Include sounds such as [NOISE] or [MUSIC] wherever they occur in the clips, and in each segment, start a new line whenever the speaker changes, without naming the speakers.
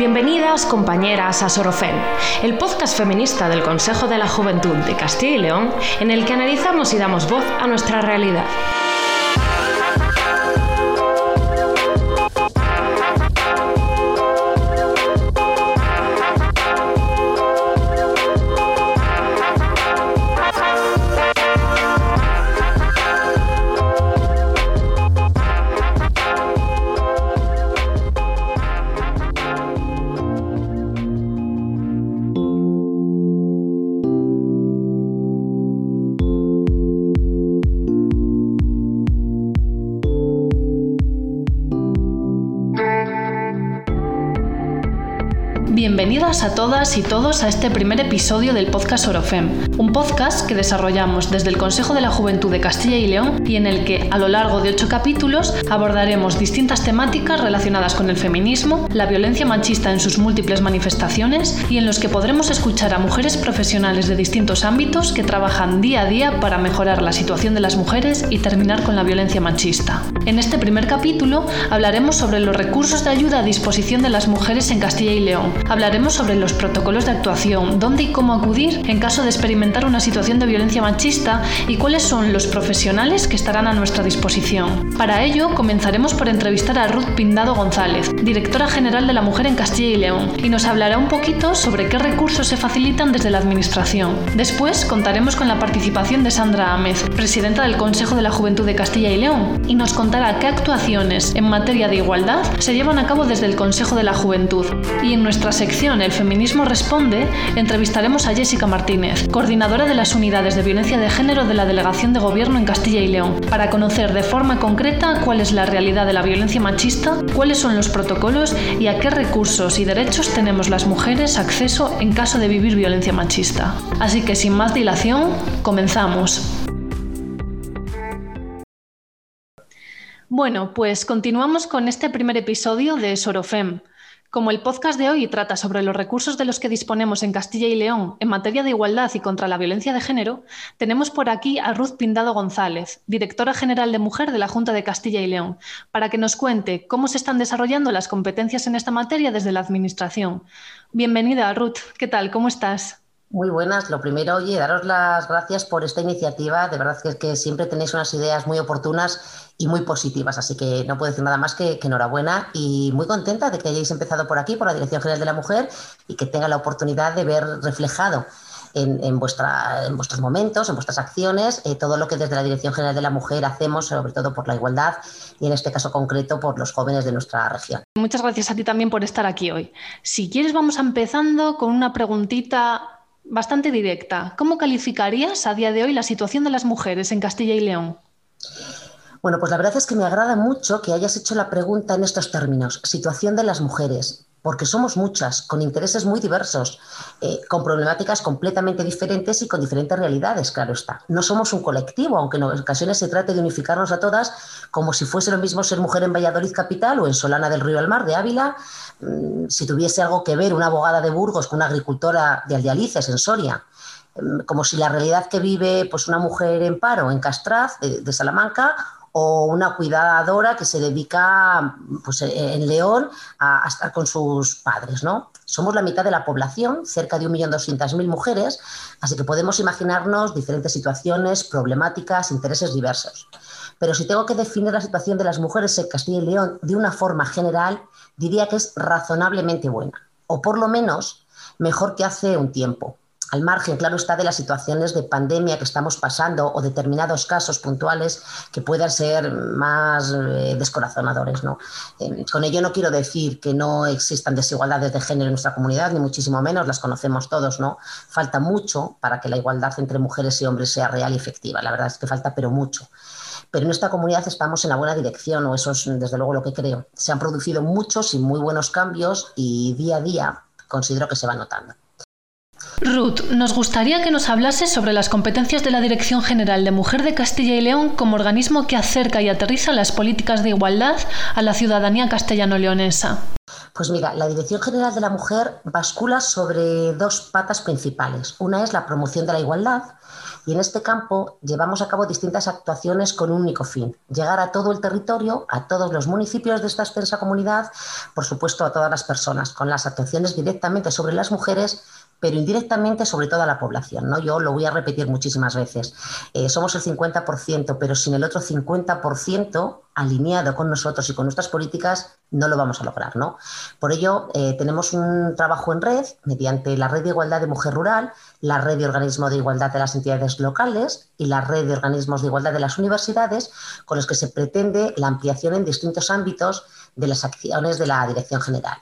Bienvenidas compañeras a Sorofem, el podcast feminista del Consejo de la Juventud de Castilla y León, en el que analizamos y damos voz a nuestra realidad. Todas y todos a este primer episodio del podcast Orofem, un podcast que desarrollamos desde el Consejo de la Juventud de Castilla y León y en el que, a lo largo de ocho capítulos, abordaremos distintas temáticas relacionadas con el feminismo, la violencia machista en sus múltiples manifestaciones y en los que podremos escuchar a mujeres profesionales de distintos ámbitos que trabajan día a día para mejorar la situación de las mujeres y terminar con la violencia machista. En este primer capítulo hablaremos sobre los recursos de ayuda a disposición de las mujeres en Castilla y León hablaremos sobre los protocolos de actuación, dónde y cómo acudir en caso de experimentar una situación de violencia machista y cuáles son los profesionales que estarán a nuestra disposición. Para ello, comenzaremos por entrevistar a Ruth Pindado González, directora general de la Mujer en Castilla y León, y nos hablará un poquito sobre qué recursos se facilitan desde la Administración. Después contaremos con la participación de Sandra Ámez, presidenta del Consejo de la Juventud de Castilla y León, y nos contará qué actuaciones en materia de igualdad se llevan a cabo desde el Consejo de la Juventud. Y en nuestra sección el Feminismo Responde, entrevistaremos a Jessica Martínez, coordinadora de las unidades de violencia de género de la Delegación de Gobierno en Castilla y León, para conocer de forma concreta cuál es la realidad de la violencia machista, cuáles son los protocolos y a qué recursos y derechos tenemos las mujeres acceso en caso de vivir violencia machista. Así que sin más dilación, comenzamos. Bueno, pues continuamos con este primer episodio de Sorofem, como el podcast de hoy trata sobre los recursos de los que disponemos en Castilla y León en materia de igualdad y contra la violencia de género, tenemos por aquí a Ruth Pindado González, directora general de Mujer de la Junta de Castilla y León, para que nos cuente cómo se están desarrollando las competencias en esta materia desde la Administración. Bienvenida, Ruth. ¿Qué tal? ¿Cómo estás?
Muy buenas. Lo primero, oye, daros las gracias por esta iniciativa. De verdad que, que siempre tenéis unas ideas muy oportunas y muy positivas. Así que no puedo decir nada más que, enhorabuena y muy contenta de que hayáis empezado por aquí, por la Dirección General de la Mujer, y que tenga la oportunidad de ver reflejado en, vuestra, en vuestros momentos, en vuestras acciones, eh, todo lo que desde la Dirección General de la Mujer hacemos, sobre todo por la igualdad y en este caso concreto por los jóvenes de nuestra región.
Muchas gracias a ti también por estar aquí hoy. Si quieres, vamos empezando con una preguntita bastante directa. ¿Cómo calificarías a día de hoy la situación de las mujeres en Castilla y León?
Bueno, pues la verdad es que me agrada mucho que hayas hecho la pregunta en estos términos, situación de las mujeres, porque somos muchas, con intereses muy diversos, eh, con problemáticas completamente diferentes y con diferentes realidades, claro está. No somos un colectivo, aunque en ocasiones se trate de unificarnos a todas como si fuese lo mismo ser mujer en Valladolid capital o en Solana del Río al Mar de Ávila, mm, si tuviese algo que ver una abogada de Burgos con una agricultora de Aldialices en Soria mm, como si la realidad que vive pues una mujer en paro en Castraz de Salamanca o una cuidadora que se dedica pues, en León a, estar con sus padres. ¿no? Somos la mitad de la población, cerca de 1.200.000 mujeres, así que podemos imaginarnos diferentes situaciones, problemáticas, intereses diversos. Pero si tengo que definir la situación de las mujeres en Castilla y León de una forma general, diría que es razonablemente buena, o por lo menos mejor que hace un tiempo al margen, claro está, de las situaciones de pandemia que estamos pasando o determinados casos puntuales que puedan ser más eh, descorazonadores. Eh, con ello no quiero decir que no existan desigualdades de género en nuestra comunidad, ni muchísimo menos, las conocemos todos. ¿no? Falta mucho para que la igualdad entre mujeres y hombres sea real y efectiva. La verdad es que falta, pero mucho. Pero en esta comunidad estamos en la buena dirección, o eso es desde luego lo que creo. Se han producido muchos y muy buenos cambios y día a día considero que se va notando.
Ruth, nos gustaría que nos hablase sobre las competencias de la Dirección General de Mujer de Castilla y León como organismo que acerca y aterriza las políticas de igualdad a la ciudadanía castellano-leonesa.
Pues mira, la Dirección General de la Mujer bascula sobre dos patas principales. Una es la promoción de la igualdad y en este campo llevamos a cabo distintas actuaciones con un único fin, llegar a todo el territorio, a todos los municipios de esta extensa comunidad, por supuesto a todas las personas, con las actuaciones directamente sobre las mujeres pero indirectamente sobre toda la población. ¿no? Yo lo voy a repetir muchísimas veces. Eh, somos el 50%, pero sin el otro 50% alineado con nosotros y con nuestras políticas, no lo vamos a lograr. ¿no? Por ello, eh, tenemos un trabajo en red mediante la Red de Igualdad de Mujer Rural, la Red de Organismos de Igualdad de las entidades locales y la Red de Organismos de Igualdad de las universidades, con los que se pretende la ampliación en distintos ámbitos de las acciones de la Dirección General.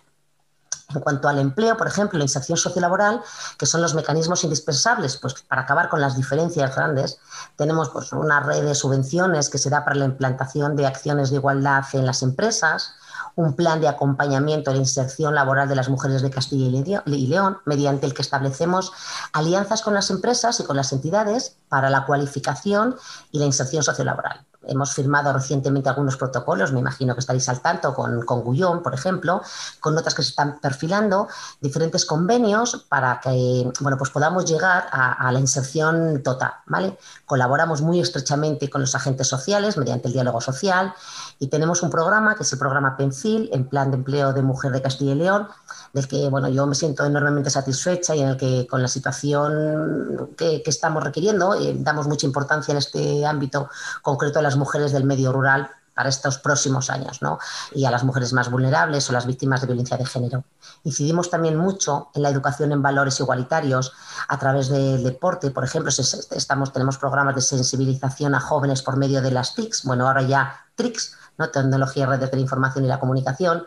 En cuanto al empleo, por ejemplo, la inserción sociolaboral, que son los mecanismos indispensables pues, para acabar con las diferencias grandes, tenemos pues, una red de subvenciones que se da para la implantación de acciones de igualdad en las empresas, un plan de acompañamiento a la inserción laboral de las mujeres de Castilla y León, mediante el que establecemos alianzas con las empresas y con las entidades para la cualificación y la inserción sociolaboral. Hemos firmado recientemente algunos protocolos, me imagino que estaréis al tanto, con, con Gullón, por ejemplo, con notas que se están perfilando, diferentes convenios para que bueno, pues podamos llegar a, la inserción total. ¿vale? Colaboramos muy estrechamente con los agentes sociales mediante el diálogo social y tenemos un programa que es el programa PENFIL, en plan de empleo de mujer de Castilla y León, del que bueno, yo me siento enormemente satisfecha y en el que con la situación que, estamos requiriendo eh, damos mucha importancia en este ámbito concreto a las mujeres del medio rural para estos próximos años, ¿no? Y a las mujeres más vulnerables o las víctimas de violencia de género. Incidimos también mucho en la educación en valores igualitarios a través del deporte. Por ejemplo, estamos, tenemos programas de sensibilización a jóvenes por medio de las TICs, bueno, ahora ya TRICs, ¿no? Tecnología, redes de la información y la comunicación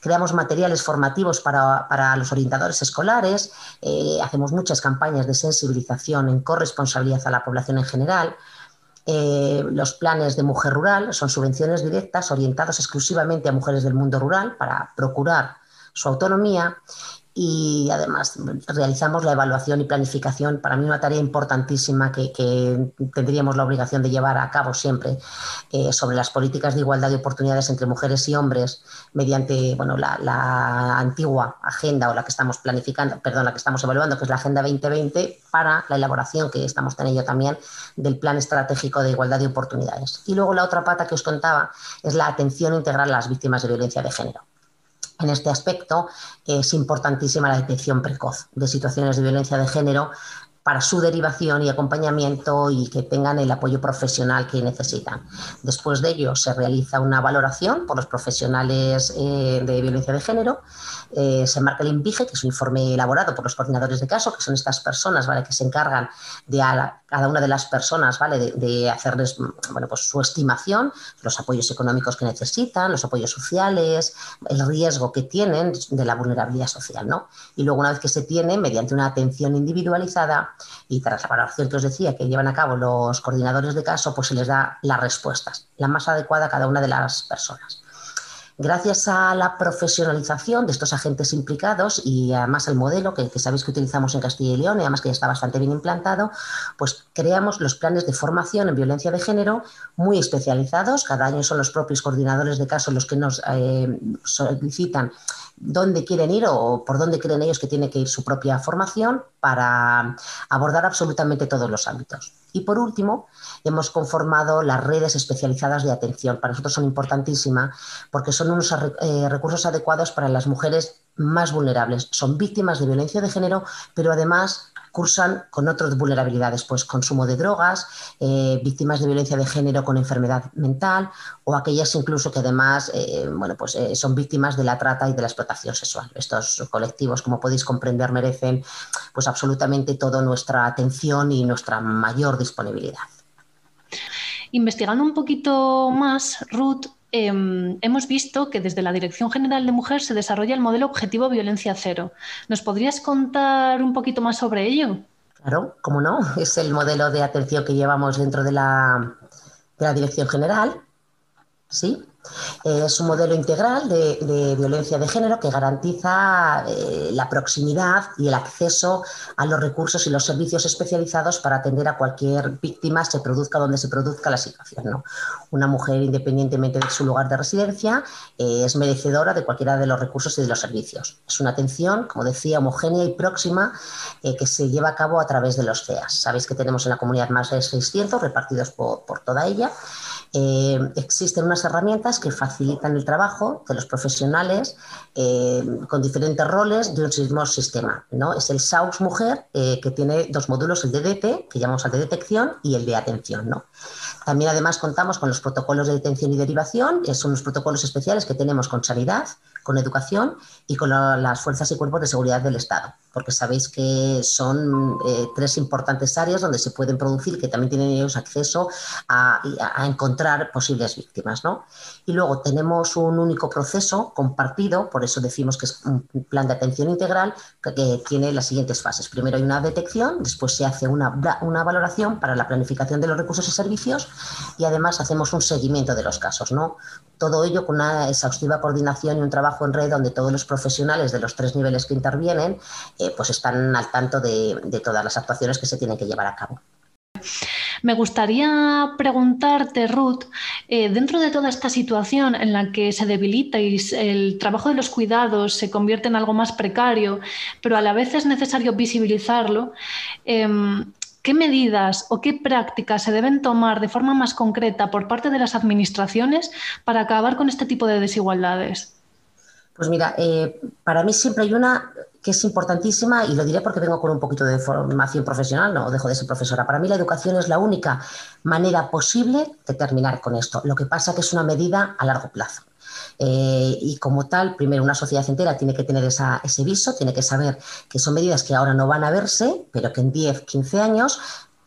creamos materiales formativos para, los orientadores escolares, eh, hacemos muchas campañas de sensibilización en corresponsabilidad a la población en general. Eh, los planes de mujer rural son subvenciones directas orientadas exclusivamente a mujeres del mundo rural para procurar su autonomía y además realizamos la evaluación y planificación, para mí una tarea importantísima que, tendríamos la obligación de llevar a cabo siempre eh, sobre las políticas de igualdad de oportunidades entre mujeres y hombres mediante bueno, la, antigua agenda o la que estamos planificando, perdón, la que estamos evaluando, que es la Agenda 2020, para la elaboración que estamos teniendo también del Plan Estratégico de Igualdad de Oportunidades. Y luego la otra pata que os contaba es la atención integral a las víctimas de violencia de género. En este aspecto es importantísima la detección precoz de situaciones de violencia de género para su derivación y acompañamiento y que tengan el apoyo profesional que necesitan. Después de ello se realiza una valoración por los profesionales eh, de violencia de género, eh, se marca el INVIGE, que es un informe elaborado por los coordinadores de caso, que son estas personas ¿vale? que se encargan de a cada una de las personas ¿vale? de, hacerles bueno, pues su estimación, los apoyos económicos que necesitan, los apoyos sociales, el riesgo que tienen de la vulnerabilidad social. ¿no? Y luego una vez que se tiene, mediante una atención individualizada, y tras la valoración que os decía que llevan a cabo los coordinadores de caso, pues se les da las respuestas, la más adecuada a cada una de las personas. Gracias a la profesionalización de estos agentes implicados y además el modelo que, sabéis que utilizamos en Castilla y León y además que ya está bastante bien implantado, pues creamos los planes de formación en violencia de género muy especializados. Cada año son los propios coordinadores de caso los que nos eh, solicitan dónde quieren ir o por dónde creen ellos que tiene que ir su propia formación para abordar absolutamente todos los ámbitos. Y por último, hemos conformado las redes especializadas de atención. Para nosotros son importantísimas porque son unos eh, recursos adecuados para las mujeres más vulnerables. Son víctimas de violencia de género, pero además cursan con otras vulnerabilidades, pues consumo de drogas, eh, víctimas de violencia de género con enfermedad mental o aquellas incluso que además eh, bueno, pues, eh, son víctimas de la trata y de la explotación sexual. Estos colectivos, como podéis comprender, merecen pues absolutamente toda nuestra atención y nuestra mayor disponibilidad.
Investigando un poquito más, Ruth, Em, hemos visto que desde la Dirección General de Mujer se desarrolla el modelo Objetivo Violencia Cero. ¿Nos podrías contar un poquito más sobre ello?
Claro, cómo no. Es el modelo de atención que llevamos dentro de la, de la Dirección General. ¿Sí? Es un modelo integral de, violencia de género que garantiza eh, la proximidad y el acceso a los recursos y los servicios especializados para atender a cualquier víctima, se produzca donde se produzca la situación. Una mujer, independientemente de su lugar de residencia, eh, es merecedora de cualquiera de los recursos y de los servicios. Es una atención, como decía, homogénea y próxima eh, que se lleva a cabo a través de los CEAS. Sabéis que tenemos en la comunidad más de 600 repartidos por toda ella eh, existen unas herramientas que facilitan el trabajo de los profesionales eh, con diferentes roles de un mismo sistema. ¿no? Es el SAUS Mujer, eh, que tiene dos módulos, el DDT, que llamamos el de detección, y el de atención. ¿no? También además contamos con los protocolos de detención y derivación, son los protocolos especiales que tenemos con sanidad, con educación y con las fuerzas y cuerpos de seguridad del Estado, porque sabéis que son eh, tres importantes áreas donde se pueden producir, que también tienen ellos acceso a, encontrar posibles víctimas. ¿no? Y luego tenemos un único proceso compartido, por eso decimos que es un plan de atención integral que, tiene las siguientes fases. Primero hay una detección, después se hace una, una valoración para la planificación de los recursos y servicios y además hacemos un seguimiento de los casos. ¿no? Todo ello con una exhaustiva coordinación y un trabajo en red donde todos los profesionales de los tres niveles que intervienen eh, pues están al tanto de, todas las actuaciones que se tienen que llevar a cabo.
Me gustaría preguntarte, Ruth, eh, dentro de toda esta situación en la que se debilita y el trabajo de los cuidados se convierte en algo más precario, pero a la vez es necesario visibilizarlo, em, ¿Qué medidas o qué prácticas se deben tomar de forma más concreta por parte de las administraciones para acabar con este tipo de desigualdades?
Pues mira, eh, para mí siempre hay una que es importantísima y lo diré porque vengo con un poquito de formación profesional, no dejo de ser profesora. Para mí la educación es la única manera posible de terminar con esto. Lo que pasa que es una medida a largo plazo. Eh, y como tal, primero una sociedad entera tiene que tener ese viso, tiene que saber que son medidas que ahora no van a verse, pero que en 10, 15 años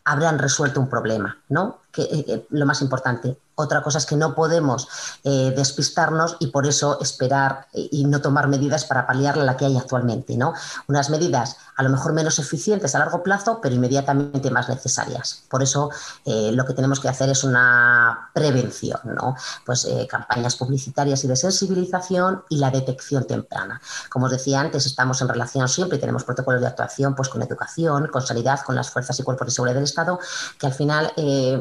habrán resuelto un problema, ¿no? Que, eh, eh, lo más importante, otra cosa es que no podemos eh, despistarnos y por eso esperar eh, y no tomar medidas para paliar la que hay actualmente. ¿no? Unas medidas a lo mejor menos eficientes a largo plazo, pero inmediatamente más necesarias. Por eso eh, lo que tenemos que hacer es una prevención, ¿no? pues campañas publicitarias y de sensibilización y la detección temprana. Como os decía antes, estamos en relación siempre y tenemos protocolos de actuación pues, con educación, con sanidad, con las fuerzas y cuerpos de seguridad del Estado, que al final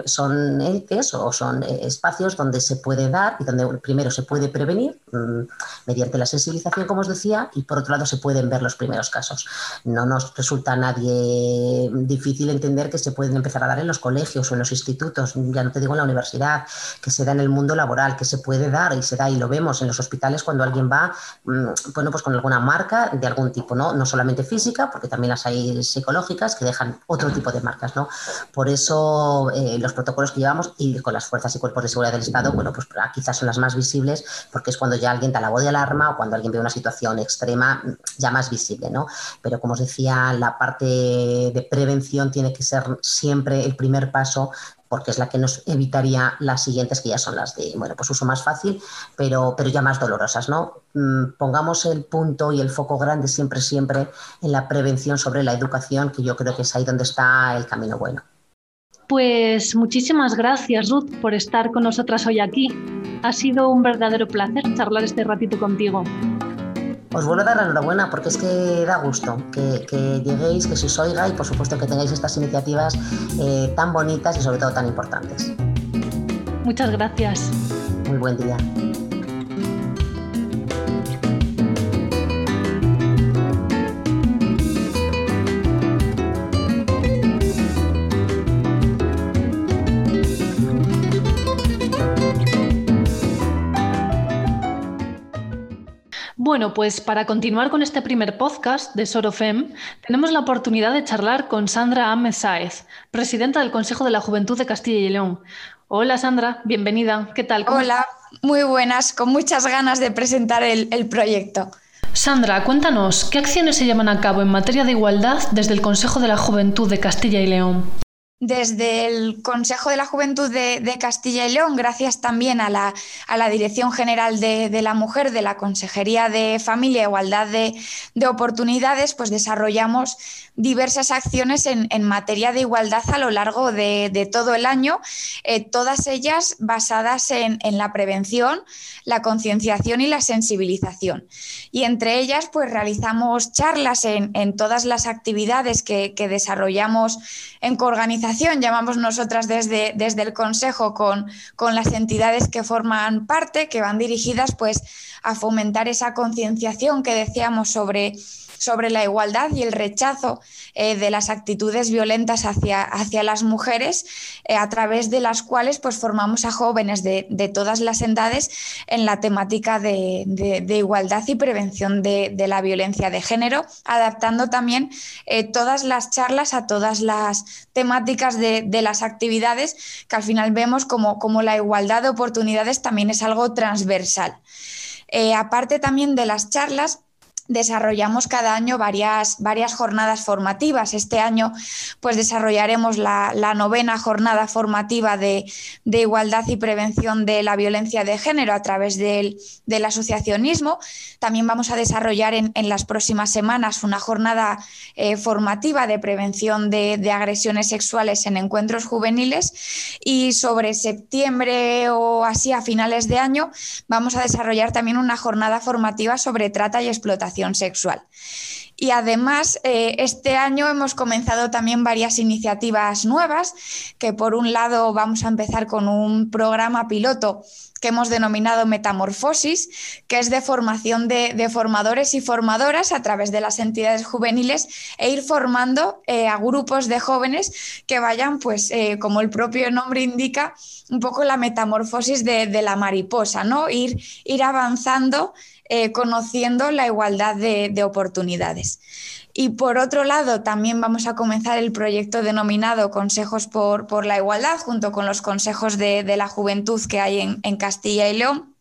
son entes o son espacios donde se puede dar y donde primero se puede prevenir mm, mediante la sensibilización, como os decía, y por otro lado se pueden ver los primeros casos. Nos resulta a nadie difícil entender que se pueden empezar a dar en los colegios o en los institutos, ya no te digo en la universidad, que se da en el mundo laboral, que se puede dar y se da y lo vemos en los hospitales cuando alguien va, mm, bueno, pues con alguna marca de algún tipo, ¿no? No solamente física, porque también las hay psicológicas que dejan otro tipo de marcas, ¿no? Por eso eh, los protocolos que llevamos y con las fuerzas y de seguridad del Estado, bueno, pues ah, quizás son las más visibles porque es cuando ya alguien da la voz de alarma o cuando alguien ve una situación extrema ya más visible, ¿no? Pero como os decía, la parte de prevención tiene que ser siempre el primer paso porque es la que nos evitaría las siguientes que ya son las de, bueno, pues uso más fácil, pero, pero ya más dolorosas, ¿no? Mm, pongamos el punto y el foco grande siempre, siempre en la prevención sobre la educación, que yo creo que es ahí donde está el camino bueno.
Pues muchísimas gracias, Ruth, por estar con nosotras hoy aquí. Ha sido un verdadero placer charlar este ratito contigo.
Os vuelvo a dar la enhorabuena porque es que da gusto que, lleguéis, que se os oiga y por supuesto que tengáis estas iniciativas eh, tan bonitas y sobre todo tan importantes.
Muchas gracias.
Muy buen día.
Bueno, pues para continuar con este primer podcast de Sorofem, tenemos la oportunidad de charlar con Sandra Ahmed Sáez, presidenta del Consejo de la Juventud de Castilla y León. Hola Sandra, bienvenida. ¿Qué tal?
Hola, muy buenas, con muchas ganas de presentar el, el proyecto.
Sandra, cuéntanos, ¿qué acciones se llevan a cabo en materia de igualdad desde el Consejo de la Juventud de Castilla y León?
Desde el Consejo de la Juventud de, Castilla y León, gracias también a la, Dirección General de, la Mujer de la Consejería de Familia e Igualdad de, Oportunidades, pues desarrollamos diversas acciones en, materia de igualdad a lo largo de, todo el año, eh, todas ellas basadas en, la prevención, la concienciación y la sensibilización. Y entre ellas, pues realizamos charlas en, todas las actividades que, que desarrollamos en coorganización llamamos nosotras desde, desde el Consejo con, con las entidades que forman parte, que van dirigidas pues, a fomentar esa concienciación que decíamos sobre sobre la igualdad y el rechazo eh, de las actitudes violentas hacia, hacia las mujeres, eh, a través de las cuales pues, formamos a jóvenes de, todas las edades en la temática de, igualdad y prevención de, la violencia de género, adaptando también eh, todas las charlas a todas las temáticas de, las actividades, que al final vemos como, como la igualdad de oportunidades también es algo transversal. aparte también de las charlas, desarrollamos cada año varias, varias jornadas formativas. Este año pues desarrollaremos la, novena jornada formativa de, igualdad y prevención de la violencia de género a través del, asociacionismo. También vamos a desarrollar en, las próximas semanas una jornada eh, formativa de prevención de, de, agresiones sexuales en encuentros juveniles y sobre septiembre o así a finales de año vamos a desarrollar también una jornada formativa sobre trata y explotación sexual. Y además, eh, este año hemos comenzado también varias iniciativas nuevas, que por un lado vamos a empezar con un programa piloto que hemos denominado Metamorfosis, que es de formación de, formadores y formadoras a través de las entidades juveniles e ir formando eh, a grupos de jóvenes que vayan, pues, eh, como el propio nombre indica, un poco la metamorfosis de, de la mariposa, ¿no? Ir, ir avanzando eh, conociendo la igualdad de, oportunidades. Y por otro lado, también vamos a comenzar el proyecto denominado Consejos por, la Igualdad, junto con los consejos de, la juventud que hay en Castilla y León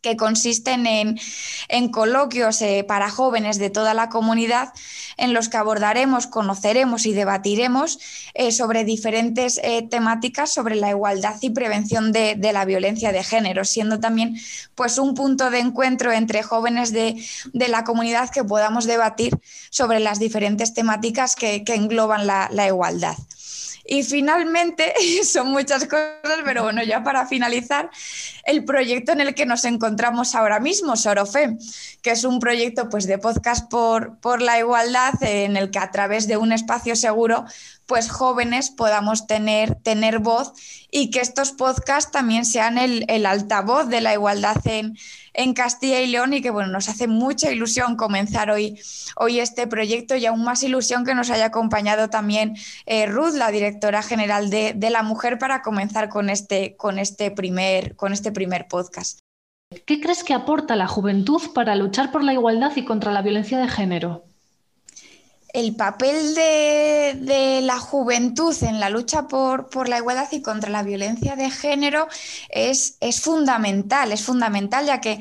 que consisten en, coloquios eh, para jóvenes de toda la comunidad en los que abordaremos, conoceremos y debatiremos eh, sobre diferentes eh, temáticas sobre la igualdad y prevención de, la violencia de género, siendo también pues, un punto de encuentro entre jóvenes de, la comunidad que podamos debatir sobre las diferentes temáticas que, engloban la igualdad. Y finalmente, [LAUGHS] son muchas cosas, pero bueno, ya para finalizar, el proyecto en el que nos encontramos ahora mismo, Sorofe, que es un proyecto pues, de podcast por, por la igualdad, en el que a través de un espacio seguro pues jóvenes podamos tener, tener voz y que estos podcasts también sean el, el altavoz de la igualdad en, en, Castilla y León y que bueno, nos hace mucha ilusión comenzar hoy, hoy este proyecto y aún más ilusión que nos haya acompañado también eh, Ruth, la directora general de, de, la mujer, para comenzar con este, con este, primer, con este primer podcast.
¿Qué crees que aporta la juventud para luchar por la igualdad y contra la violencia de género?
El papel de, la juventud en la lucha por, la igualdad y contra la violencia de género es, fundamental, es fundamental ya que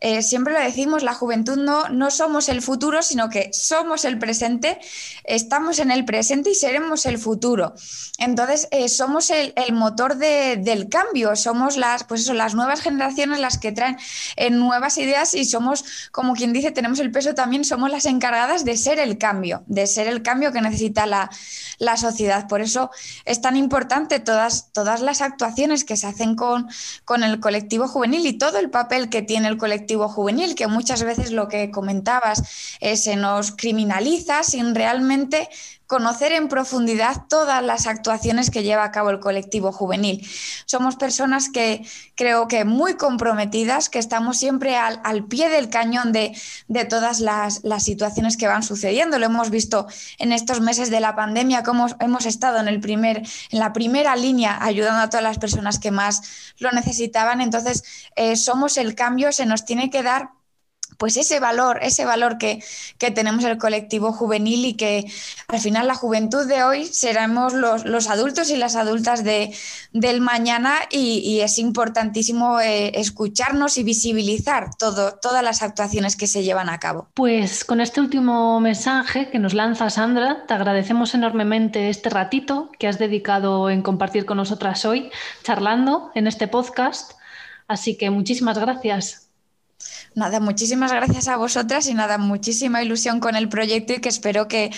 eh, siempre lo decimos, la juventud no, no somos el futuro, sino que somos el presente, estamos en el presente y seremos el futuro. Entonces, eh, somos el, motor del cambio, somos las, pues eso, las nuevas generaciones las que traen eh, nuevas ideas y somos, como quien dice, tenemos el peso también, somos las encargadas de ser el cambio, de ser el cambio que necesita la, sociedad. Por eso es tan importante todas, todas las actuaciones que se hacen con, con el colectivo juvenil y todo el papel que tiene el colectivo juvenil, que muchas veces lo que comentabas eh, se nos criminaliza sin realmente conocer en profundidad todas las actuaciones que lleva a cabo el colectivo juvenil. Somos personas que creo que muy comprometidas, que estamos siempre al, pie del cañón de, todas las, situaciones que van sucediendo. Lo hemos visto en estos meses de la pandemia, cómo hemos estado en, el primer, en la primera línea ayudando a todas las personas que más lo necesitaban. Entonces, eh, somos el cambio, se nos tiene que dar pues ese valor, ese valor que, tenemos el colectivo juvenil y que al final la juventud de hoy seremos los, los adultos y las adultas de, del mañana y, es importantísimo eh, escucharnos y visibilizar todo, todas las actuaciones que se llevan a cabo.
Pues con este último mensaje que nos lanza Sandra, te agradecemos enormemente este ratito que has dedicado en compartir con nosotras hoy, charlando en este podcast. Así que muchísimas gracias.
Nada, muchísimas gracias a vosotras y nada, muchísima ilusión con el proyecto y que espero que,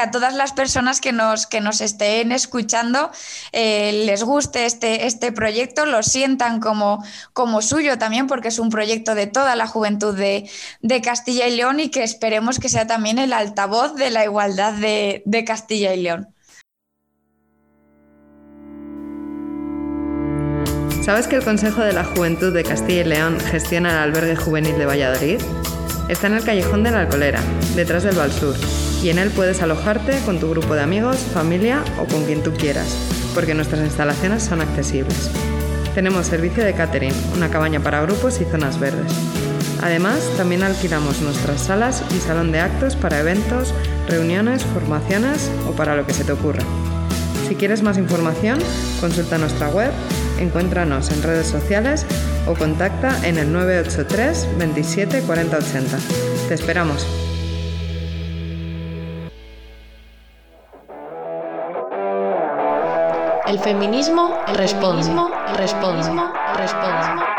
a todas las personas que nos, que nos estén escuchando eh, les guste este, este proyecto, lo sientan como, como suyo también, porque es un proyecto de toda la juventud de, Castilla y León y que esperemos que sea también el altavoz de la igualdad de, de Castilla y León.
¿Sabes que el Consejo de la Juventud de Castilla y León gestiona el albergue juvenil de Valladolid? Está en el callejón de la Alcolera, detrás del Sur, y en él puedes alojarte con tu grupo de amigos, familia o con quien tú quieras, porque nuestras instalaciones son accesibles. Tenemos servicio de catering, una cabaña para grupos y zonas verdes. Además, también alquilamos nuestras salas y salón de actos para eventos, reuniones, formaciones o para lo que se te ocurra. Si quieres más información, consulta nuestra web Encuéntranos en redes sociales o contacta en el 983 27 40 80. Te esperamos.
El feminismo responde. responde. responde.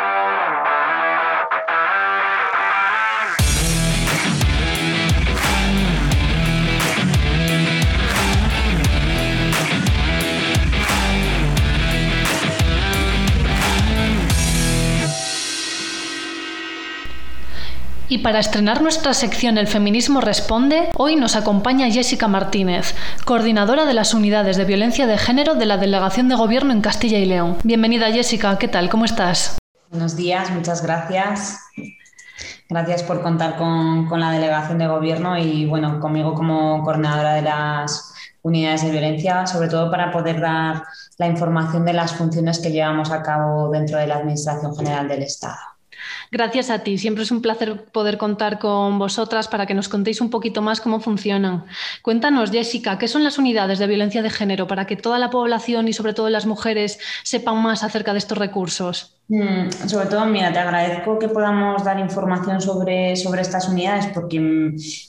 Y para estrenar nuestra sección El Feminismo Responde, hoy nos acompaña Jessica Martínez, coordinadora de las unidades de violencia de género de la Delegación de Gobierno en Castilla y León. Bienvenida Jessica, ¿qué tal? ¿Cómo estás?
Buenos días, muchas gracias. Gracias por contar con, con la Delegación de Gobierno y bueno, conmigo como coordinadora de las unidades de violencia, sobre todo para poder dar la información de las funciones que llevamos a cabo dentro de la Administración General del Estado.
Gracias a ti. Siempre es un placer poder contar con vosotras para que nos contéis un poquito más cómo funcionan. Cuéntanos, Jessica, ¿qué son las unidades de violencia de género para que toda la población y sobre todo las mujeres sepan más acerca de estos recursos?
Mm, sobre todo, mira, te agradezco que podamos dar información sobre, sobre estas unidades porque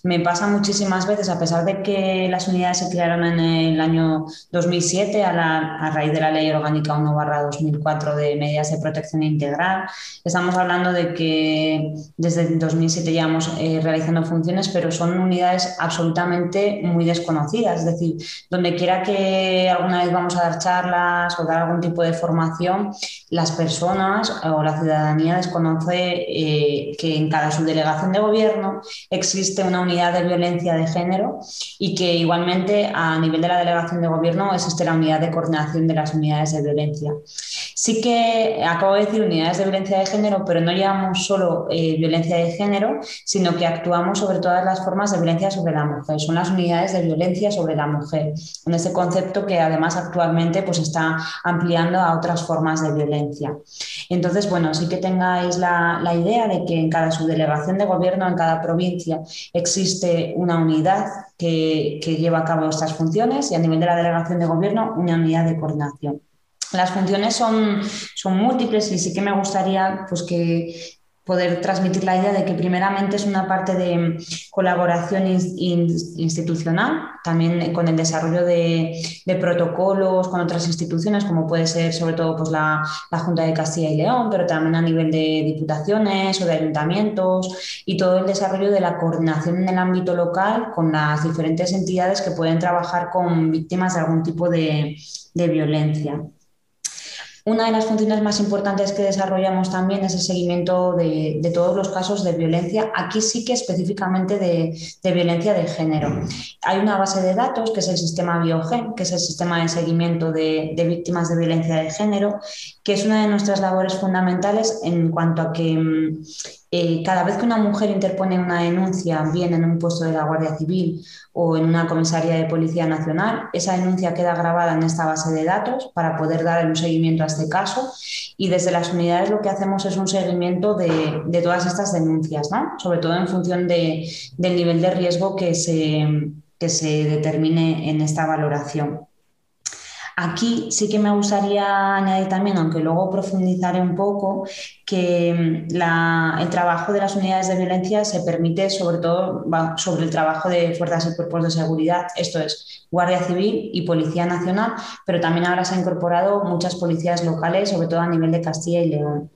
me pasa muchísimas veces, a pesar de que las unidades se crearon en el año 2007 a, raíz de la Ley Orgánica 1-2004 de medidas de protección integral, estamos hablando de que desde 2007 llevamos eh, realizando funciones, pero son unidades absolutamente muy desconocidas, es decir, donde quiera que alguna vez vamos a dar charlas o dar algún tipo de formación, las personas o la ciudadanía desconoce eh, que en cada subdelegación de gobierno existe una unidad de violencia de género y que igualmente a nivel de la delegación de gobierno existe la unidad de coordinación de las unidades de violencia. Sí que acabo de decir unidades de violencia de género, pero no llevamos solo eh, violencia de género, sino que actuamos sobre todas las formas de violencia sobre la mujer. Son las unidades de violencia sobre la mujer, en ese concepto que además actualmente pues, está ampliando a otras formas de violencia. Entonces, bueno, sí que tengáis la, idea de que en cada subdelegación de gobierno, en cada provincia, existe una unidad que, que lleva a cabo estas funciones y a nivel de la delegación de gobierno, una unidad de coordinación. Las funciones son, múltiples y sí que me gustaría pues, que, poder transmitir la idea de que primeramente es una parte de colaboración institucional, también con el desarrollo de, protocolos con otras instituciones, como puede ser sobre todo pues, la, Junta de Castilla y León, pero también a nivel de diputaciones o de ayuntamientos y todo el desarrollo de la coordinación en el ámbito local con las diferentes entidades que pueden trabajar con víctimas de algún tipo de violencia. Una de las funciones más importantes que desarrollamos también es el seguimiento de, todos los casos de violencia, aquí sí que específicamente de, violencia de género. Hay una base de datos que es el sistema Biogen, que es el sistema de seguimiento de, víctimas de violencia de género, que es una de nuestras labores fundamentales en cuanto a que mm, eh, cada vez que una mujer interpone una denuncia, bien en un puesto de la Guardia Civil o en una comisaría de Policía Nacional, esa denuncia queda grabada en esta base de datos para poder dar un seguimiento a este caso y desde las unidades lo que hacemos es un seguimiento de, todas estas denuncias, sobre todo en función del nivel de riesgo que se, que se determine en esta valoración. Aquí sí que me gustaría añadir también, aunque luego profundizaré un poco, que mm, el trabajo de las unidades de violencia se permite sobre todo sobre el trabajo de fuerzas y cuerpos de seguridad, esto es Guardia Civil y Policía Nacional, pero también ahora se han incorporado muchas policías locales, sobre todo a nivel de Castilla y León.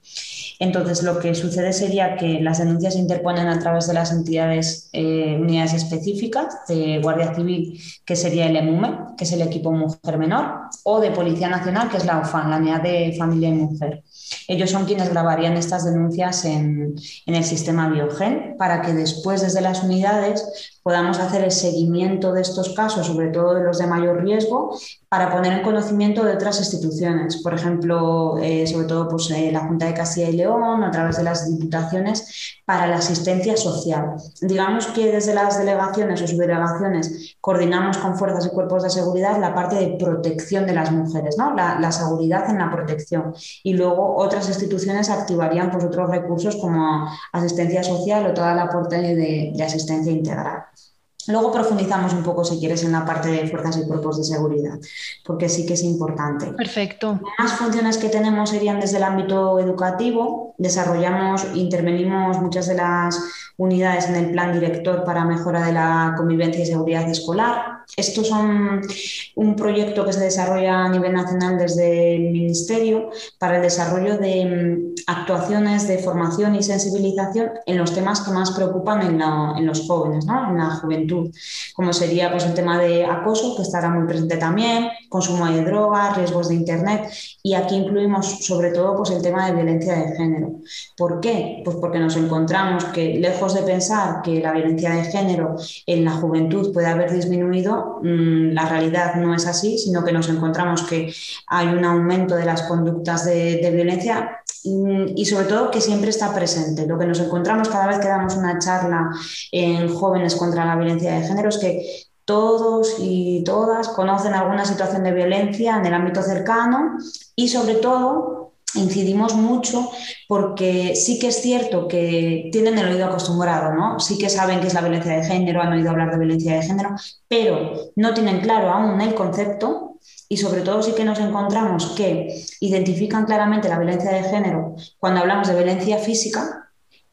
Entonces, lo que sucede sería que las denuncias se interponen a través de las entidades, eh, unidades específicas de Guardia Civil, que sería el EMUME, que es el equipo Mujer Menor, o de Policía Nacional, que es la UFAN, la unidad de Familia y Mujer. Ellos son quienes grabarían estas denuncias en, en el sistema Biogen para que después desde las unidades podamos hacer el seguimiento de estos casos, sobre todo de los de mayor riesgo, para poner en conocimiento de otras instituciones. Por ejemplo, eh, sobre todo pues, eh, la Junta de Castilla y León, a través de las diputaciones, para la asistencia social. Digamos que desde las delegaciones o subdelegaciones coordinamos con fuerzas y cuerpos de seguridad la parte de protección de las mujeres, ¿no? la, la seguridad en la protección. Y luego otras instituciones activarían pues, otros recursos como asistencia social o toda la parte de, de asistencia integral. Luego profundizamos un poco, si quieres, en la parte de fuerzas y cuerpos de seguridad, porque sí que es importante.
Perfecto.
Las funciones que tenemos serían desde el ámbito educativo. Desarrollamos, intervenimos muchas de las unidades en el plan director para mejora de la convivencia y seguridad escolar. Estos son un proyecto que se desarrolla a nivel nacional desde el Ministerio para el desarrollo de mm, actuaciones de formación y sensibilización en los temas que más preocupan en, los jóvenes, en la juventud, como sería pues, el tema de acoso, que estará muy presente también, consumo de drogas, riesgos de Internet, y aquí incluimos sobre todo pues, el tema de violencia de género. ¿Por qué? Pues porque nos encontramos que, lejos de pensar que la violencia de género en la juventud puede haber disminuido, mm, la realidad no es así, sino que nos encontramos que hay un aumento de las conductas de, de violencia mm, y sobre todo que siempre está presente. Lo que nos encontramos cada vez que damos una charla en jóvenes contra la violencia de género es que todos y todas conocen alguna situación de violencia en el ámbito cercano y sobre todo incidimos mucho porque sí que es cierto que tienen el oído acostumbrado, ¿no? Sí que saben qué es la violencia de género, han oído hablar de violencia de género, pero no tienen claro aún el concepto y sobre todo sí que nos encontramos que identifican claramente la violencia de género cuando hablamos de violencia física,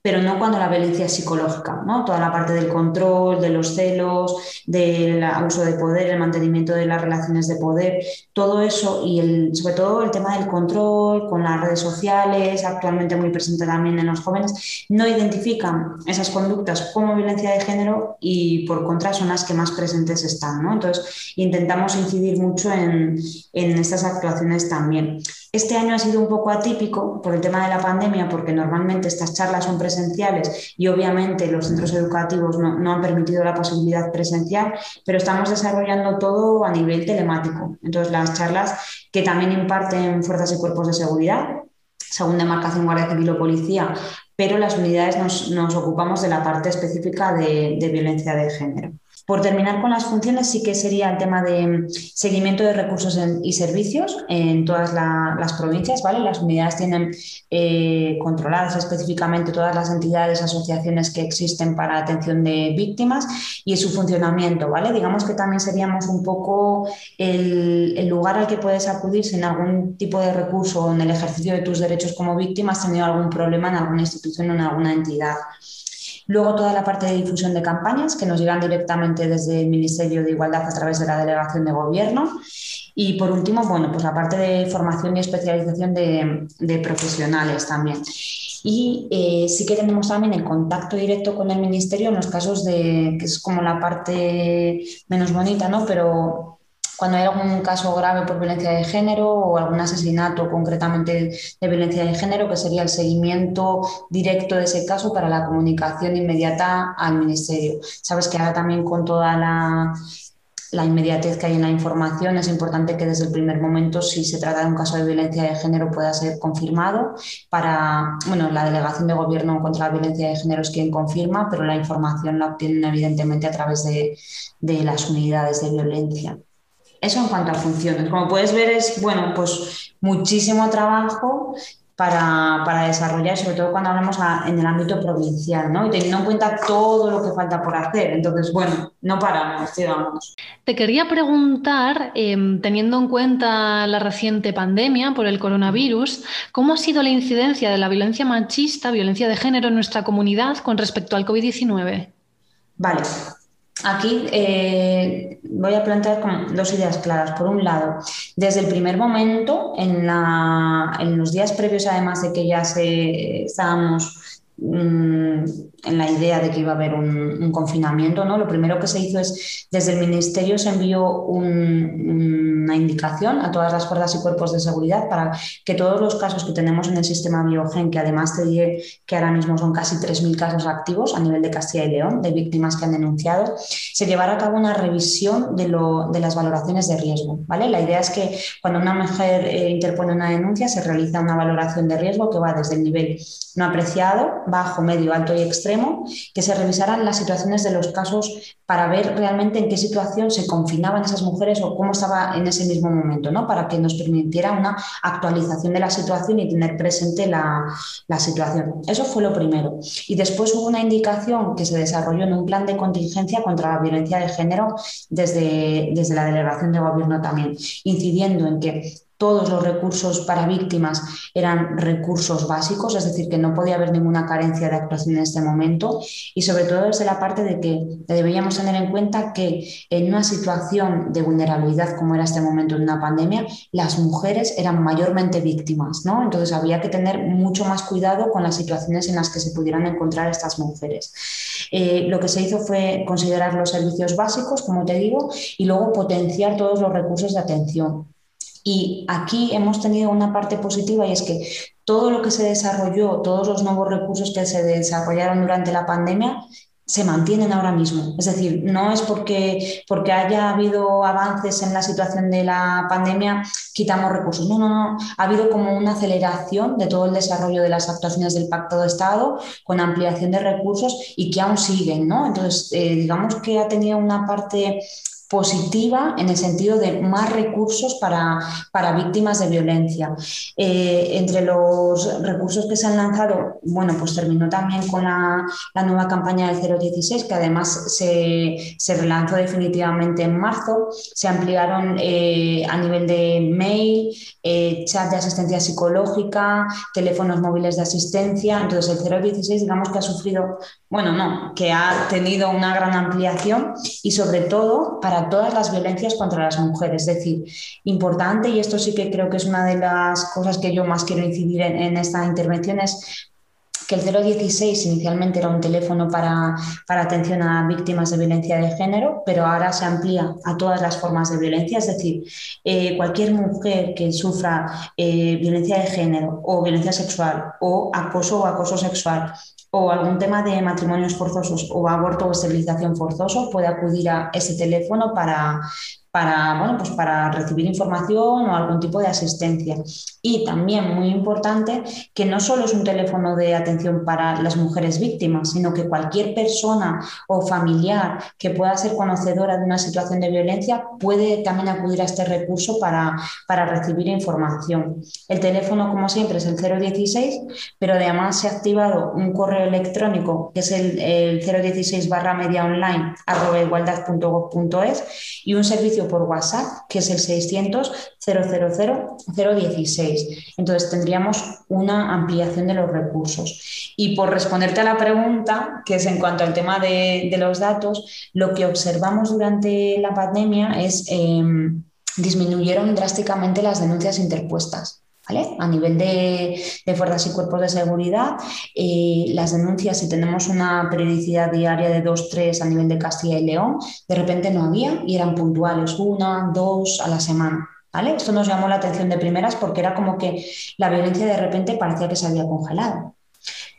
pero no cuando la violencia es psicológica, ¿no? Toda la parte del control, de los celos, del abuso de poder, el mantenimiento de las relaciones de poder, todo eso y sobre todo el tema del control con las redes sociales, actualmente muy presente también en los jóvenes, no identifican esas conductas como violencia de género y por contra son las que más presentes están. Entonces intentamos incidir mucho en, en estas actuaciones también. Este año ha sido un poco atípico por el tema de la pandemia, porque normalmente estas charlas son presenciales y obviamente los centros educativos no, han permitido la posibilidad presencial, pero estamos desarrollando todo a nivel telemático. Entonces, las charlas que también imparten fuerzas y cuerpos de seguridad, según demarcación Guardia Civil o Policía, pero las unidades nos, ocupamos de la parte específica de violencia de género. Por terminar con las funciones, sí que sería el tema de seguimiento de recursos y servicios en todas las provincias, ¿vale? Las unidades tienen eh, controladas específicamente todas las entidades, asociaciones que existen para atención de víctimas y su funcionamiento, ¿vale? Digamos que también seríamos un poco el, el lugar al que puedes acudir si en algún tipo de recurso o en el ejercicio de tus derechos como víctima has tenido algún problema en alguna institución o en alguna entidad. Luego toda la parte de difusión de campañas que nos llegan directamente desde el Ministerio de Igualdad a través de la Delegación de Gobierno. Y por último, bueno, pues la parte de formación y especialización de, profesionales también. Y eh, sí que tenemos también el contacto directo con el Ministerio en los casos de, que es como la parte menos bonita, ¿no? Pero cuando hay algún caso grave por violencia de género o algún asesinato concretamente de violencia de género, que sería el seguimiento directo de ese caso para la comunicación inmediata al Ministerio. Sabes que ahora también con toda la inmediatez que hay en la información. Es importante que desde el primer momento, si se trata de un caso de violencia de género, pueda ser confirmado. Para, bueno, la delegación de gobierno contra la violencia de género es quien confirma, pero la información la obtienen evidentemente a través de las unidades de violencia. Eso en cuanto a funciones. Como puedes ver, es bueno, pues muchísimo trabajo para, desarrollar, sobre todo cuando hablamos en el ámbito provincial, ¿no? Y teniendo en cuenta todo lo que falta por hacer. Entonces, bueno, no paramos, digamos.
Te quería preguntar, em, teniendo en cuenta la reciente pandemia por el coronavirus, ¿cómo ha sido la incidencia de la violencia machista, violencia de género en nuestra comunidad con respecto al COVID-19?
Vale, Aquí eh, voy a plantear dos ideas claras. Por un lado, desde el primer momento, en, los días previos, además de que ya se, estábamos mm, en la idea de que iba a haber un, confinamiento, ¿no? Lo primero que se hizo es, desde el Ministerio se envió una indicación a todas las fuerzas y cuerpos de seguridad para que todos los casos que tenemos en el sistema Biogen, que además te diré que ahora mismo son casi 3.000 casos activos a nivel de Castilla y León, de víctimas que han denunciado, se llevara a cabo una revisión de, lo, de las valoraciones de riesgo, ¿vale? La idea es que cuando una mujer eh, interpone una denuncia se realiza una valoración de riesgo que va desde el nivel no apreciado, bajo, medio, alto y extremo, que se revisaran las situaciones de los casos para ver realmente en qué situación se confinaban esas mujeres o cómo estaba en ese mismo momento, ¿no? para que nos permitiera una actualización de la situación y tener presente la, situación. Eso fue lo primero. Y después hubo una indicación que se desarrolló en un plan de contingencia contra la violencia de género desde, desde la delegación de gobierno también, incidiendo en que todos los recursos para víctimas eran recursos básicos, es decir, que no podía haber ninguna carencia de actuación en este momento y sobre todo desde la parte de que deberíamos tener en cuenta que en una situación de vulnerabilidad como era este momento de una pandemia, las mujeres eran mayormente víctimas, ¿no? Entonces había que tener mucho más cuidado con las situaciones en las que se pudieran encontrar estas mujeres. Eh, lo que se hizo fue considerar los servicios básicos, como te digo, y luego potenciar todos los recursos de atención. Y aquí hemos tenido una parte positiva y es que todo lo que se desarrolló, todos los nuevos recursos que se desarrollaron durante la pandemia, se mantienen ahora mismo. Es decir, no es porque, porque haya habido avances en la situación de la pandemia, quitamos recursos. No, no, no. Ha habido como una aceleración de todo el desarrollo de las actuaciones del Pacto de Estado con ampliación de recursos y que aún siguen, ¿no? Entonces, eh, digamos que ha tenido una parte positiva en el sentido de más recursos para, para víctimas de violencia. Eh, entre los recursos que se han lanzado, bueno, pues terminó también con la, nueva campaña del 016, que además se, se, relanzó definitivamente en marzo. Se ampliaron eh, a nivel de mail, eh, chat de asistencia psicológica, teléfonos móviles de asistencia. Entonces el 016, digamos que ha sufrido, bueno, no, que ha tenido una gran ampliación y sobre todo para todas las violencias contra las mujeres. Es decir, importante, y esto sí que creo que es una de las cosas que yo más quiero incidir en, esta intervención, es que el 016 inicialmente era un teléfono para, para, atención a víctimas de violencia de género, pero ahora se amplía a todas las formas de violencia, es decir, eh, cualquier mujer que sufra eh, violencia de género o violencia sexual o acoso o acoso sexual o algún tema de matrimonios forzosos o aborto o esterilización forzoso, puede acudir a ese teléfono para, para, bueno, pues para recibir información o algún tipo de asistencia. Y también muy importante que no solo es un teléfono de atención para las mujeres víctimas, sino que cualquier persona o familiar que pueda ser conocedora de una situación de violencia puede también acudir a este recurso para, para recibir información. El teléfono, como siempre, es el 016, pero además se ha activado un correo electrónico que es el, 016 barra media online arroba igualdad.gov.es y un servicio por WhatsApp, que es el 600 000 016. Entonces tendríamos una ampliación de los recursos. Y por responderte a la pregunta, que es en cuanto al tema de, los datos, lo que observamos durante la pandemia es em, disminuyeron drásticamente las denuncias interpuestas. A nivel de, fuerzas y cuerpos de seguridad, eh, las denuncias, si tenemos una periodicidad diaria de 2-3 a nivel de Castilla y León, de repente no había y eran puntuales, una, dos a la semana. Esto nos llamó la atención de primeras porque era como que la violencia de repente parecía que se había congelado.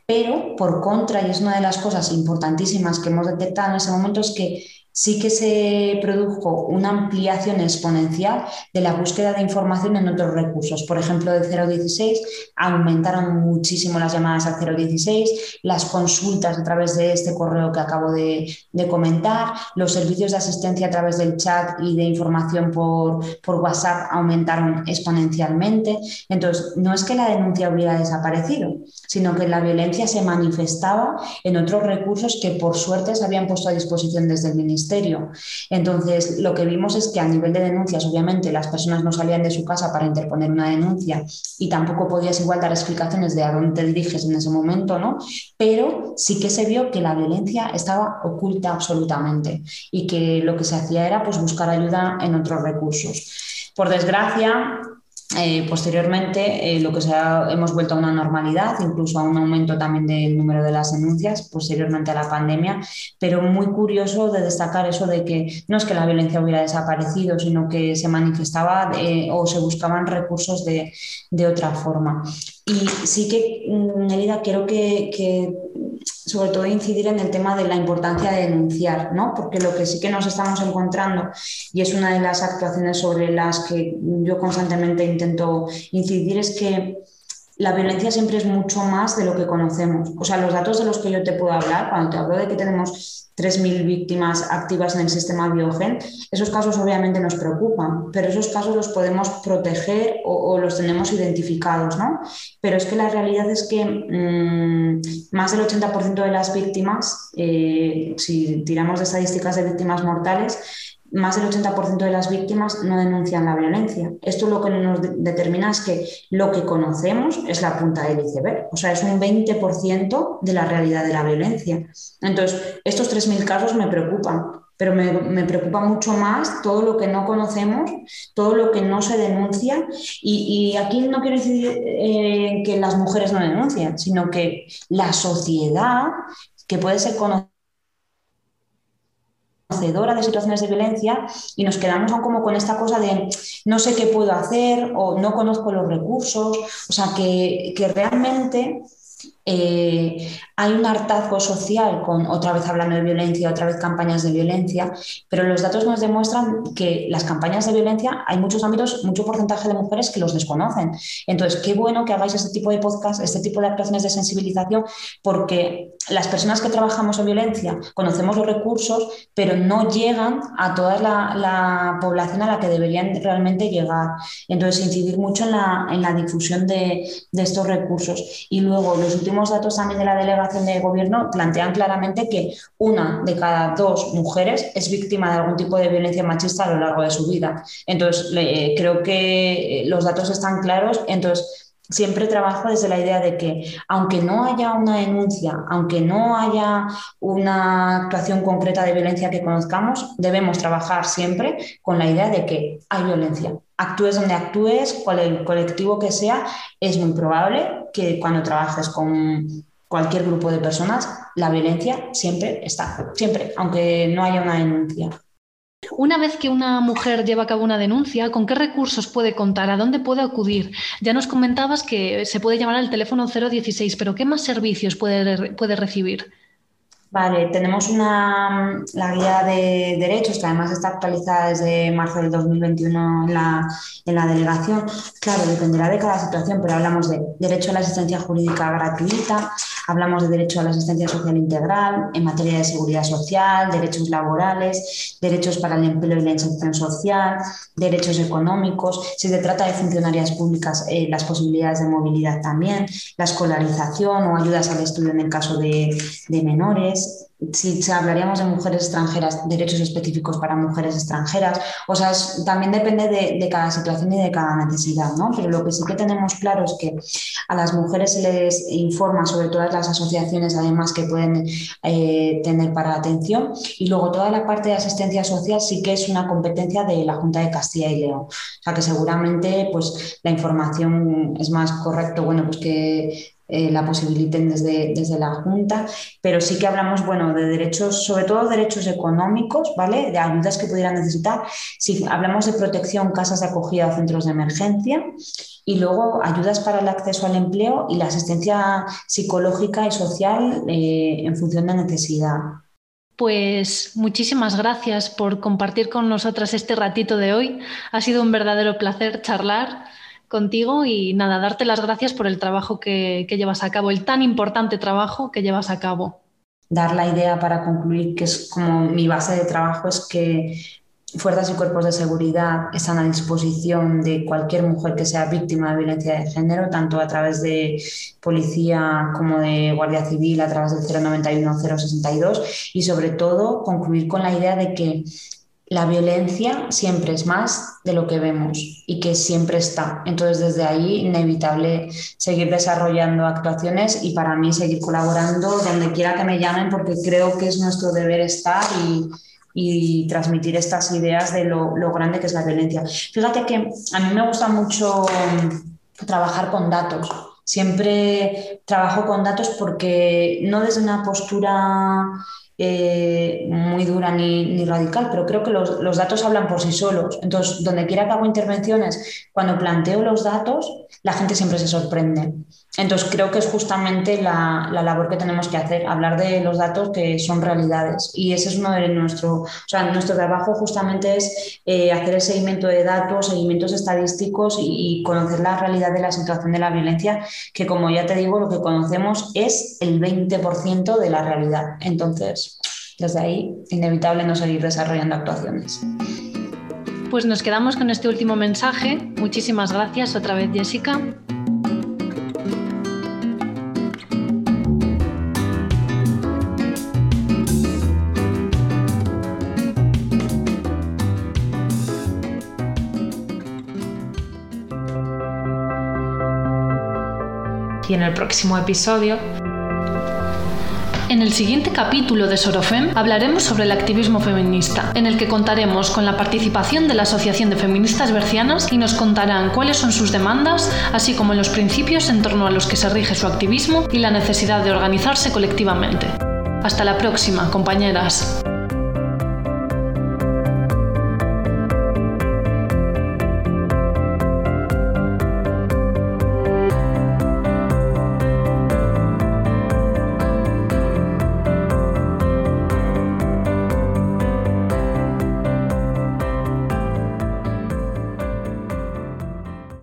Pero, por contra, y es una de las cosas importantísimas que hemos detectado en ese momento, es que sí que se produjo una ampliación exponencial de la búsqueda de información en otros recursos. Por ejemplo, de 016 aumentaron muchísimo las llamadas al 016, las consultas a través de este correo que acabo de, comentar, los servicios de asistencia a través del chat y de información por, por WhatsApp aumentaron exponencialmente. Entonces, no es que la denuncia hubiera desaparecido, sino que la violencia se manifestaba en otros recursos que por suerte se habían puesto a disposición desde el Ministerio entonces, lo que vimos es que a nivel de denuncias, obviamente, las personas no salían de su casa para interponer una denuncia y tampoco podías igual dar explicaciones de a dónde te diriges en ese momento, ¿no? Pero sí que se vio que la violencia estaba oculta absolutamente y que lo que se hacía era pues, buscar ayuda en otros recursos. Por desgracia, eh, posteriormente, eh, lo que se hemos vuelto a una normalidad, incluso a un aumento también del número de las denuncias posteriormente a la pandemia, pero muy curioso de destacar eso de que no es que la violencia hubiera desaparecido, sino que se manifestaba eh, o se buscaban recursos de, de, otra forma. Y sí que, Nelida, quiero que, que sobre todo incidir en el tema de la importancia de denunciar, ¿no? porque lo que sí que nos estamos encontrando, y es una de las actuaciones sobre las que yo constantemente intento incidir, es que la violencia siempre es mucho más de lo que conocemos. O sea, los datos de los que yo te puedo hablar, cuando te hablo de que tenemos 3.000 víctimas activas en el sistema Biogen, esos casos obviamente nos preocupan, pero esos casos los podemos proteger o, los tenemos identificados, ¿no? Pero es que la realidad es que mm, más del 80% de las víctimas, eh, si tiramos de estadísticas de víctimas mortales, más del 80% de las víctimas no denuncian la violencia. Esto lo que nos determina es que lo que conocemos es la punta del iceberg, o sea, es un 20% de la realidad de la violencia. Entonces, estos 3.000 casos me preocupan, pero me, preocupa mucho más todo lo que no conocemos, todo lo que no se denuncia. Y, aquí no quiero decir eh, que las mujeres no denuncian, sino que la sociedad, que puede ser conocida, de situaciones de violencia y nos quedamos como con esta cosa de no sé qué puedo hacer o no conozco los recursos. O sea, que, que realmente eh, hay un hartazgo social con, otra vez hablando de violencia, otra vez campañas de violencia, pero los datos nos demuestran que las campañas de violencia hay muchos ámbitos, mucho porcentaje de mujeres que los desconocen. Entonces, qué bueno que hagáis este tipo de podcast, este tipo de actuaciones de sensibilización, porque las personas que trabajamos en violencia conocemos los recursos, pero no llegan a toda la, población a la que deberían realmente llegar. Entonces, incidir mucho en la, en la difusión de, de estos recursos. Y luego, los últimos datos también de la delegación de gobierno plantean claramente que una de cada dos mujeres es víctima de algún tipo de violencia machista a lo largo de su vida. Entonces, creo que los datos están claros. Entonces, siempre trabajo desde la idea de que aunque no haya una denuncia, aunque no haya una actuación concreta de violencia que conozcamos, debemos trabajar siempre con la idea de que hay violencia. Actúes donde actúes, con el colectivo que sea, es muy probable que cuando trabajes con cualquier grupo de personas, la violencia siempre está, siempre, aunque no haya una denuncia.
Una vez que una mujer lleva a cabo una denuncia, ¿con qué recursos puede contar? ¿A dónde puede acudir? Ya nos comentabas que se puede llamar al teléfono 016, pero ¿qué más servicios puede, puede recibir?
Vale, tenemos una, la guía de derechos que además está actualizada desde marzo del 2021 en la, en la delegación. Claro, dependerá de cada situación, pero hablamos de derecho a la asistencia jurídica gratuita, hablamos de derecho a la asistencia social integral en materia de seguridad social, derechos laborales, derechos para el empleo y la inserción social, derechos económicos. Si se trata de funcionarias públicas, eh, las posibilidades de movilidad también, la escolarización o ayudas al estudio en el caso de, de menores si hablaríamos de mujeres extranjeras, derechos específicos para mujeres extranjeras. O sea, también depende de, cada situación y de cada necesidad, ¿no? Pero lo que sí que tenemos claro es que a las mujeres se les informa sobre todas las asociaciones, además, que pueden eh, tener para atención. Y luego toda la parte de asistencia social sí que es una competencia de la Junta de Castilla y León. O sea, que seguramente pues, la información es más correcto, bueno, pues que eh, la posibiliten desde, desde la Junta, pero sí que hablamos, bueno, de derechos, sobre todo derechos económicos, ¿vale? De ayudas que pudieran necesitar. Si hablamos de protección, casas de acogida o centros de emergencia, y luego ayudas para el acceso al empleo y la asistencia psicológica y social eh, en función de necesidad.
Pues muchísimas gracias por compartir con nosotras este ratito de hoy. Ha sido un verdadero placer charlar contigo y nada, darte las gracias por el trabajo que, llevas a cabo, el tan importante trabajo que llevas a cabo.
Dar la idea para concluir, que es como mi base de trabajo, es que fuerzas y cuerpos de seguridad están a disposición de cualquier mujer que sea víctima de violencia de género, tanto a través de policía como de Guardia Civil, a través del 091-062 y sobre todo concluir con la idea de que la violencia siempre es más de lo que vemos y que siempre está. Entonces, desde ahí, inevitable seguir desarrollando actuaciones y para mí seguir colaborando donde quiera que me llamen, porque creo que es nuestro deber estar y, transmitir estas ideas de lo, lo, grande que es la violencia. Fíjate que a mí me gusta mucho mm, trabajar con datos. Siempre trabajo con datos porque no desde una postura eh, muy dura ni, ni, radical, pero creo que los, los, datos hablan por sí solos. Entonces, donde quiera que hago intervenciones, cuando planteo los datos, la gente siempre se sorprende. Entonces, creo que es justamente la, la, labor que tenemos que hacer, hablar de los datos que son realidades. Y ese es uno de nuestro, o sea, nuestro trabajo justamente es eh, hacer el seguimiento de datos, seguimientos estadísticos y, y conocer la realidad de la situación de la violencia, que como ya te digo, lo que conocemos es el 20% de la realidad. Entonces, desde ahí, inevitable no seguir desarrollando actuaciones.
Pues nos quedamos con este último mensaje. Muchísimas gracias otra vez, Jessica. Y en el próximo episodio en el siguiente capítulo de Sorofem hablaremos sobre el activismo feminista, en el que contaremos con la participación de la Asociación de Feministas Bercianas y nos contarán cuáles son sus demandas, así como los principios en torno a los que se rige su activismo y la necesidad de organizarse colectivamente. Hasta la próxima, compañeras.